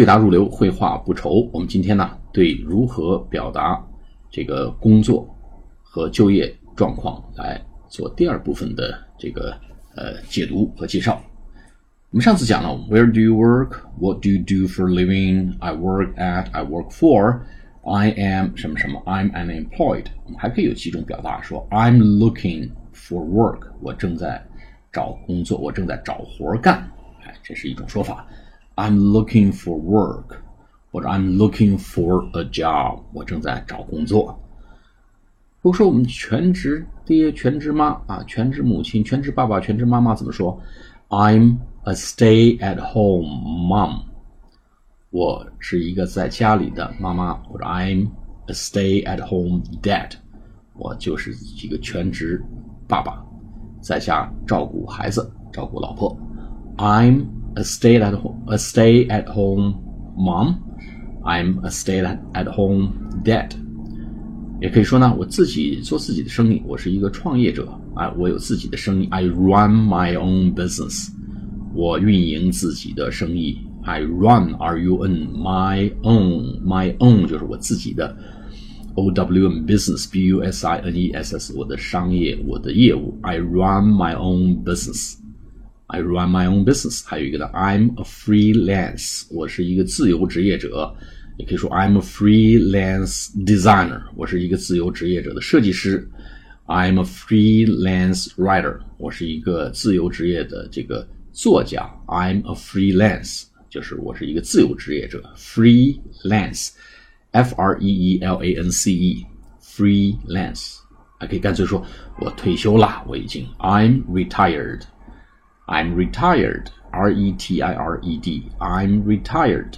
对答如流，绘画不愁。我们今天呢，对如何表达这个工作和就业状况来做第二部分的这个呃解读和介绍。我们上次讲了，Where do you work? What do you do for living? I work at. I work for. I am 什么什么？I'm unemployed。我们还可以有几种表达，说 I'm looking for work。我正在找工作，我正在找活干。哎，这是一种说法。I'm looking for work，或者 I'm looking for a job，我正在找工作。如果说我们全职爹、全职妈啊，全职母亲、全职爸爸、全职妈妈怎么说？I'm a stay-at-home mom，我是一个在家里的妈妈，或者 I'm a stay-at-home dad，我就是一个全职爸爸，在家照顾孩子、照顾老婆。I'm a stay at home a stay at home mom. I'm a stay at at home dad. 也可以说呢，我自己做自己的生意，我是一个创业者啊，我有自己的生意。I run my own business，我运营自己的生意。I run R U N my own my own 就是我自己的。O W N business B U S I N E S S 我的商业我的业务。I run my own business。 I run my own business。还有一个呢，I'm a freelance，我是一个自由职业者。也可以说 I'm a freelance designer，我是一个自由职业者的设计师。I'm a freelance writer，我是一个自由职业的这个作家。I'm a freelance，就是我是一个自由职业者。Freelance，F R E E L A N C E，freelance，还可以干脆说我退休啦，我已经 I'm retired。 I'm retired. R E T I R E D. I'm retired.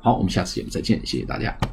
好，我们下次节目再见，谢谢大家。